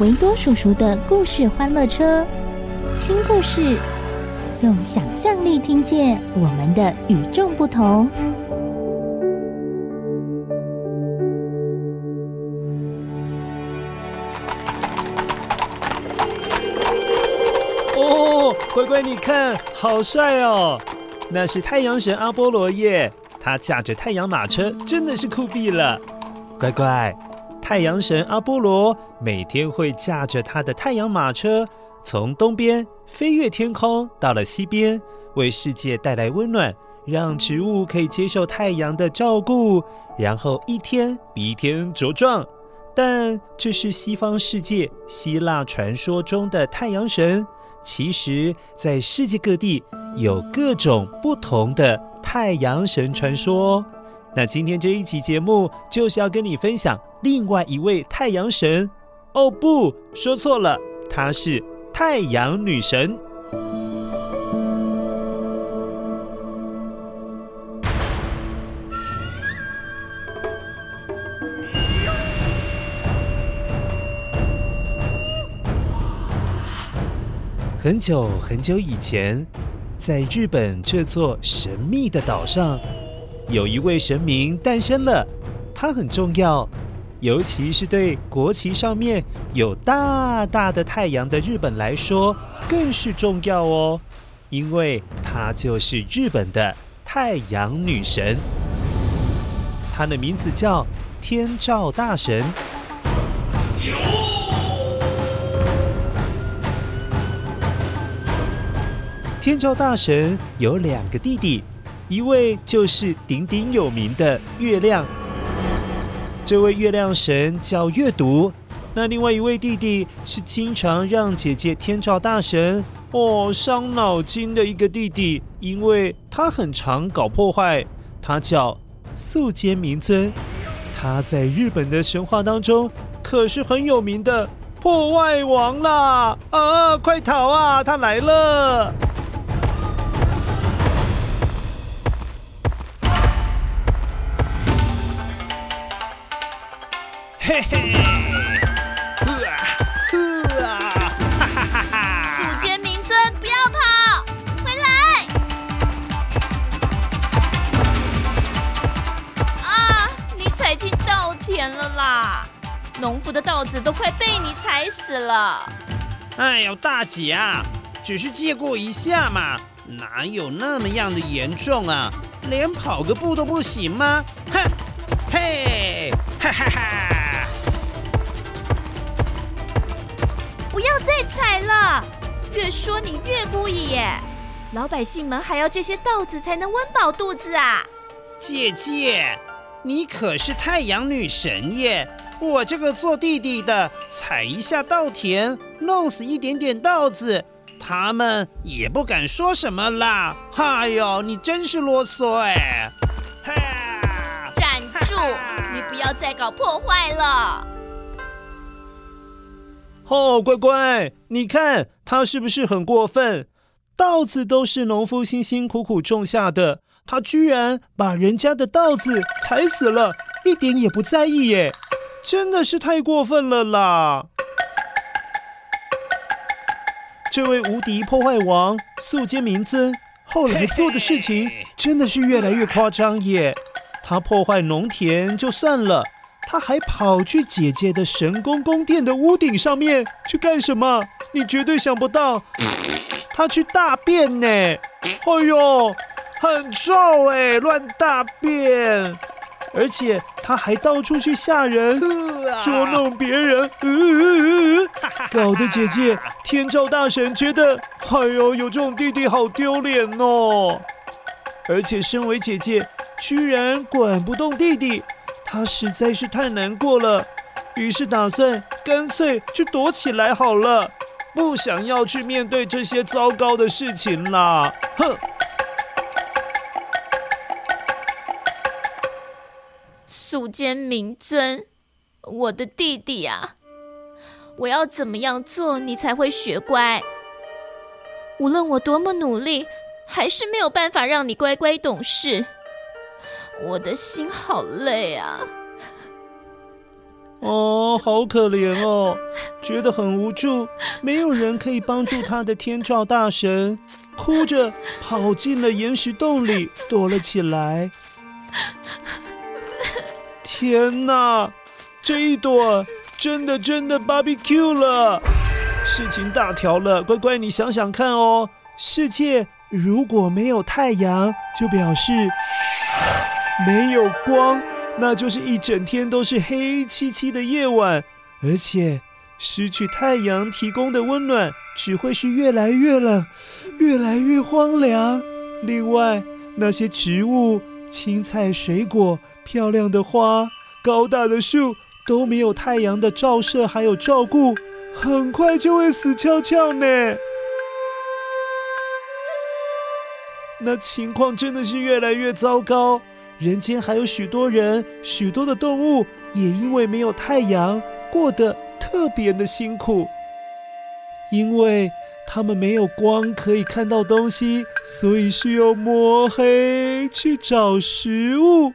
维多叔叔的故事欢乐车，听故事，用想象力听见我们的与众不同。哦，乖乖，你看，好帅哦！那是太阳神阿波罗耶。他驾着太阳马车，真的是酷毙了。乖乖，太阳神阿波罗每天会驾着他的太阳马车，从东边飞越天空，到了西边，为世界带来温暖，让植物可以接受太阳的照顾，然后一天比一天茁壮。但这是西方世界希腊传说中的太阳神，其实，在世界各地有各种不同的。太阳神传说，那今天这一集节目就是要跟你分享另外一位太阳神。哦，不，说错了，她是太阳女神。很久很久以前。在日本这座神秘的岛上，有一位神明诞生了。他很重要，尤其是对国旗上面有大大的太阳的日本来说，更是重要哦。因为她就是日本的太阳女神，她的名字叫天照大神。天照大神有两个弟弟，一位就是鼎鼎有名的月亮，这位月亮神叫月读。那另外一位弟弟是经常让姐姐天照大神哦伤脑筋的一个弟弟，因为他很常搞破坏。他叫宿间明尊，他在日本的神话当中可是很有名的破坏王啦！啊，快逃啊，他来了！嘿嘿，呵呵，哈哈哈哈！宿儺明尊，不要跑，回来！啊，你踩进稻田了啦！农夫的稻子都快被你踩死了。哎呦，大姐啊，只是借过一下嘛，哪有那么样的严重啊？连跑个步都不行吗？哼，嘿，哈哈哈！不要再踩了，越说你越故意耶！老百姓们还要这些稻子才能温饱肚子啊！姐姐，你可是太阳女神耶！我这个做弟弟的，踩一下稻田，弄死一点点稻子，他们也不敢说什么啦！哎呦，你真是啰嗦哎！站住！你不要再搞破坏了！哦，乖乖，你看他是不是很过分？稻子都是农夫辛辛苦苦种下的，他居然把人家的稻子踩死了，一点也不在意耶！真的是太过分了啦！这位无敌破坏王宿儺明尊后来做的事情真的是越来越夸张耶！他破坏农田就算了。他还跑去姐姐的神宫宫殿的屋顶上面去干什么？你绝对想不到，他去大便呢！哎呦，很臭哎，乱大便！而且他还到处去吓人，捉弄别人，呃，搞得姐姐天照大神觉得，哎呦，有这种弟弟好丢脸哦！而且身为姐姐，居然管不动弟弟。他实在是太难过了，于是打算干脆去躲起来好了，不想要去面对这些糟糕的事情啦。哼！素间明尊，我的弟弟啊，我要怎么样做你才会学乖？无论我多么努力，还是没有办法让你乖乖懂事。我的心好累啊！哦，好可怜哦，觉得很无助，没有人可以帮助他的天照大神，哭着跑进了岩石洞里躲了起来。天哪，这一躲真的真的 barbecue 了，事情大条了。乖乖，你想想看哦，世界如果没有太阳，就表示。没有光，那就是一整天都是黑漆漆的夜晚，而且失去太阳提供的温暖，只会是越来越冷，越来越荒凉。另外，那些植物、青菜、水果、漂亮的花、高大的树，都没有太阳的照射还有照顾，很快就会死翘翘呢。那情况真的是越来越糟糕。人间还有许多人，许多的动物也因为没有太阳，过得特别的辛苦。因为他们没有光可以看到东西，所以需要摸黑去找食物。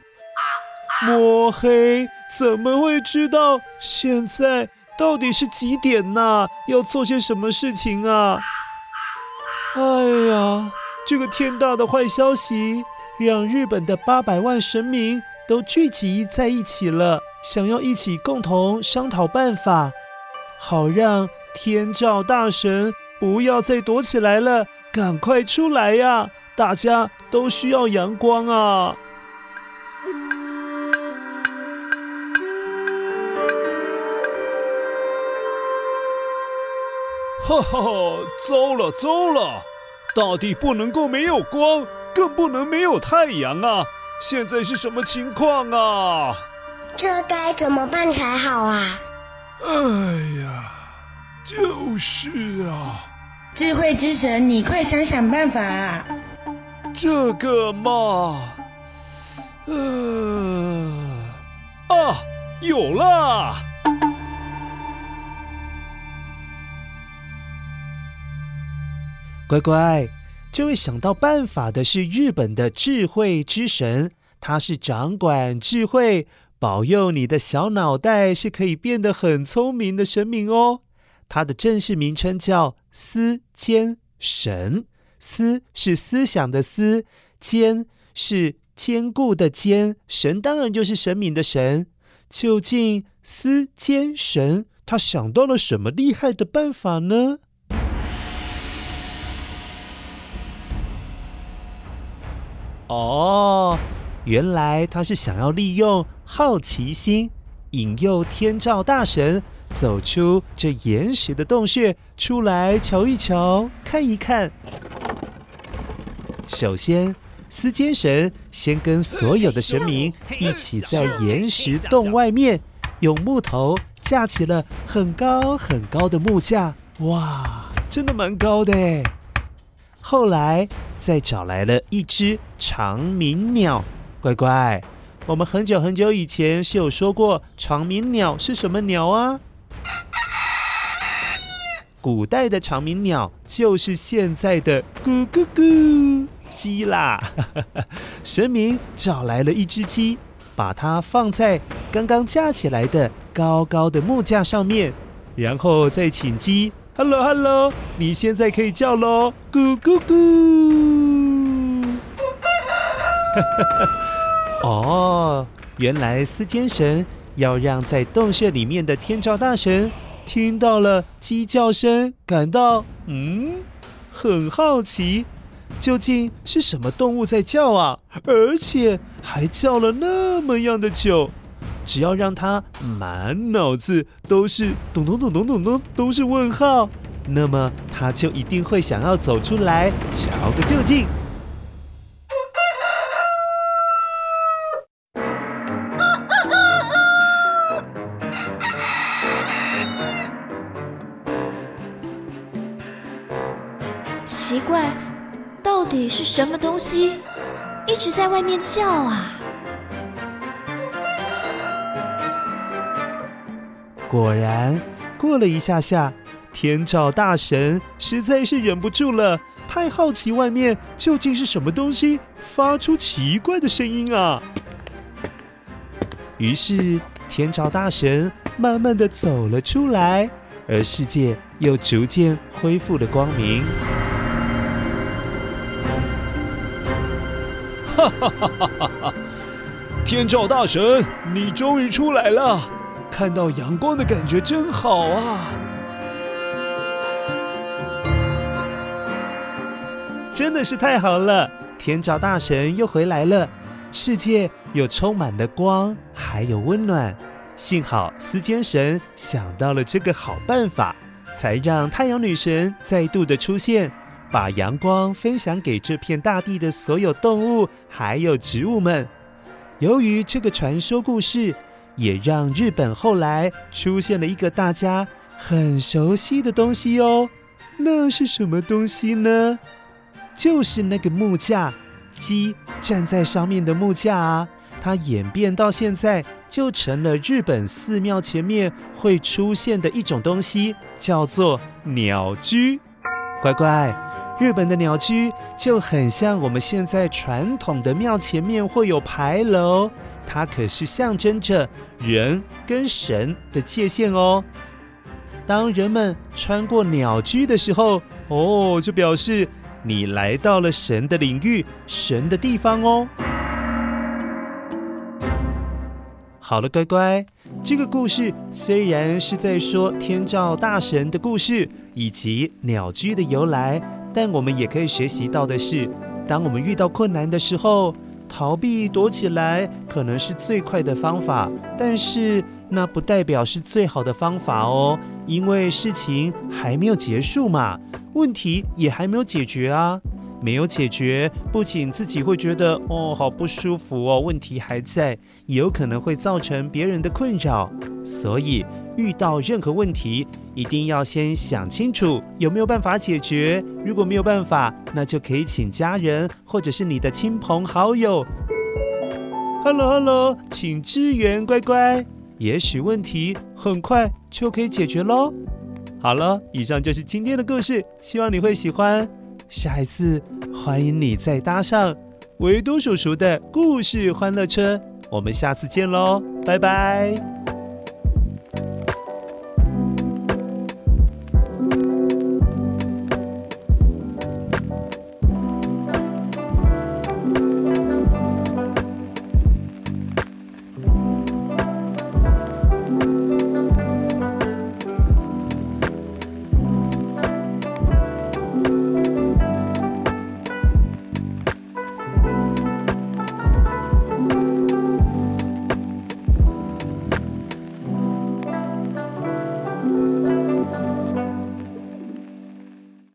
摸黑怎么会知道现在到底是几点呢？要做些什么事情啊？哎呀，这个天大的坏消息！让日本的八百万神明都聚集在一起了，想要一起共同商讨办法，好让天照大神不要再躲起来了，赶快出来呀！大家都需要阳光啊！哈哈，糟了糟了，大地不能够没有光。更不能没有太阳啊！现在是什么情况啊？这该怎么办才好啊？哎呀，就是啊！智慧之神，你快想想办法啊！这个嘛，呃，啊，有了！乖乖。这位想到办法的是日本的智慧之神，他是掌管智慧、保佑你的小脑袋是可以变得很聪明的神明哦。他的正式名称叫思坚神，思是思想的思，坚是坚固的坚，神当然就是神明的神。究竟思坚神他想到了什么厉害的办法呢？哦，原来他是想要利用好奇心，引诱天照大神走出这岩石的洞穴，出来瞧一瞧，看一看。首先，司坚神先跟所有的神明一起在岩石洞外面，用木头架起了很高很高的木架。哇，真的蛮高的诶。后来再找来了一只长鸣鸟，乖乖，我们很久很久以前是有说过长鸣鸟是什么鸟啊？古代的长鸣鸟就是现在的咕咕咕鸡啦。神明找来了一只鸡，把它放在刚刚架起来的高高的木架上面，然后再请鸡。Hello, Hello！你现在可以叫喽，咕咕咕。哈哈哦，原来思坚神要让在洞穴里面的天照大神听到了鸡叫声，感到嗯，很好奇，究竟是什么动物在叫啊？而且还叫了那么样的久。只要让他满脑子都是咚咚咚咚咚咚，都是问号，那么他就一定会想要走出来瞧个究竟。奇怪，到底是什么东西一直在外面叫啊？果然，过了一下下，天照大神实在是忍不住了，太好奇外面究竟是什么东西发出奇怪的声音啊！于是，天照大神慢慢的走了出来，而世界又逐渐恢复了光明。哈哈哈哈哈！天照大神，你终于出来了。看到阳光的感觉真好啊！真的是太好了，天照大神又回来了，世界又充满了光，还有温暖。幸好司坚神想到了这个好办法，才让太阳女神再度的出现，把阳光分享给这片大地的所有动物还有植物们。由于这个传说故事。也让日本后来出现了一个大家很熟悉的东西哦，那是什么东西呢？就是那个木架，鸡站在上面的木架啊。它演变到现在，就成了日本寺庙前面会出现的一种东西，叫做鸟居。乖乖。日本的鸟居就很像我们现在传统的庙前面会有牌楼，它可是象征着人跟神的界限哦。当人们穿过鸟居的时候，哦，就表示你来到了神的领域、神的地方哦。好了，乖乖，这个故事虽然是在说天照大神的故事以及鸟居的由来。但我们也可以学习到的是，当我们遇到困难的时候，逃避躲起来可能是最快的方法，但是那不代表是最好的方法哦，因为事情还没有结束嘛，问题也还没有解决啊。没有解决，不仅自己会觉得哦，好不舒服哦，问题还在，也有可能会造成别人的困扰。所以遇到任何问题，一定要先想清楚有没有办法解决。如果没有办法，那就可以请家人或者是你的亲朋好友，Hello Hello，请支援乖乖，也许问题很快就可以解决喽。好了，以上就是今天的故事，希望你会喜欢。下一次，欢迎你再搭上维多叔叔的故事欢乐车。我们下次见喽，拜拜。